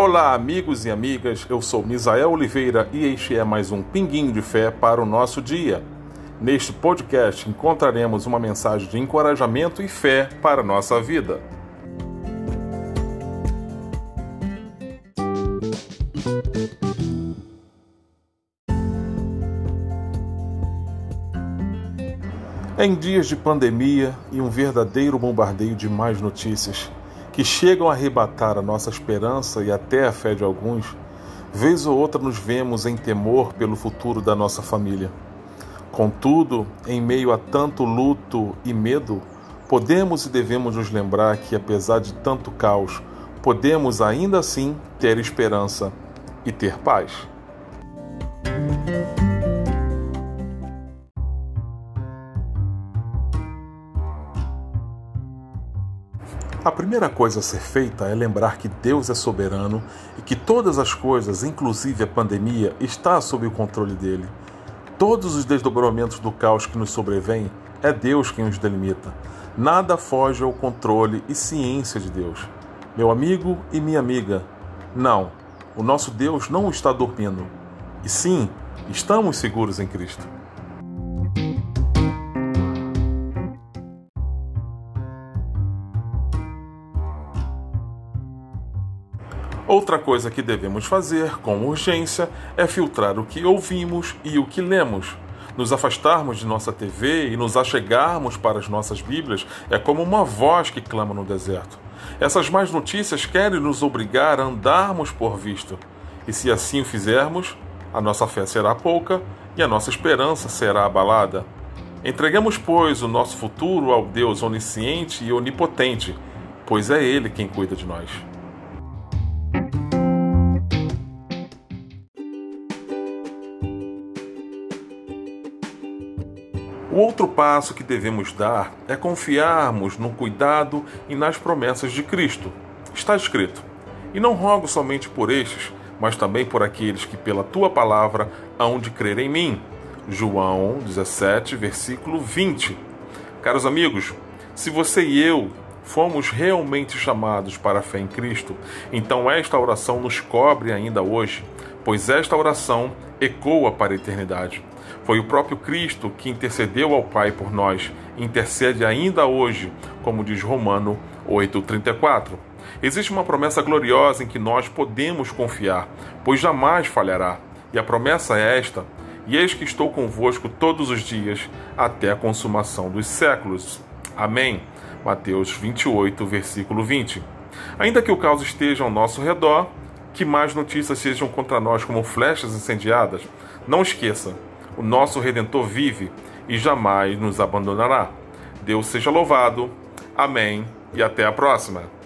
Olá, amigos e amigas. Eu sou Misael Oliveira e este é mais um Pinguinho de Fé para o nosso dia. Neste podcast encontraremos uma mensagem de encorajamento e fé para a nossa vida. Em dias de pandemia e um verdadeiro bombardeio de más notícias que chegam a arrebatar a nossa esperança e até a fé de alguns, vez ou outra nos vemos em temor pelo futuro da nossa família. Contudo, em meio a tanto luto e medo, podemos e devemos nos lembrar que, apesar de tanto caos, podemos ainda assim ter esperança e ter paz. A primeira coisa a ser feita é lembrar que Deus é soberano e que todas as coisas, inclusive a pandemia, está sob o controle dele. Todos os desdobramentos do caos que nos sobrevém, é Deus quem os delimita. Nada foge ao controle e ciência de Deus. Meu amigo e minha amiga, não, o nosso Deus não está dormindo. E sim, estamos seguros em Cristo. Outra coisa que devemos fazer com urgência é filtrar o que ouvimos e o que lemos. Nos afastarmos de nossa TV e nos achegarmos para as nossas Bíblias é como uma voz que clama no deserto. Essas más notícias querem nos obrigar a andarmos por visto. E se assim o fizermos, a nossa fé será pouca e a nossa esperança será abalada. Entreguemos, pois, o nosso futuro ao Deus onisciente e onipotente, pois é Ele quem cuida de nós. O outro passo que devemos dar é confiarmos no cuidado e nas promessas de Cristo. Está escrito: E não rogo somente por estes, mas também por aqueles que pela tua palavra hão de crer em mim. João 17, versículo 20. Caros amigos, se você e eu fomos realmente chamados para a fé em Cristo, então esta oração nos cobre ainda hoje, pois esta oração ecoa para a eternidade. Foi o próprio Cristo que intercedeu ao Pai por nós, intercede ainda hoje, como diz Romano 8,34. Existe uma promessa gloriosa em que nós podemos confiar, pois jamais falhará. E a promessa é esta: E eis que estou convosco todos os dias, até a consumação dos séculos. Amém. Mateus 28, versículo 20. Ainda que o caos esteja ao nosso redor, que mais notícias sejam contra nós como flechas incendiadas, não esqueça o nosso Redentor vive e jamais nos abandonará. Deus seja louvado. Amém e até a próxima.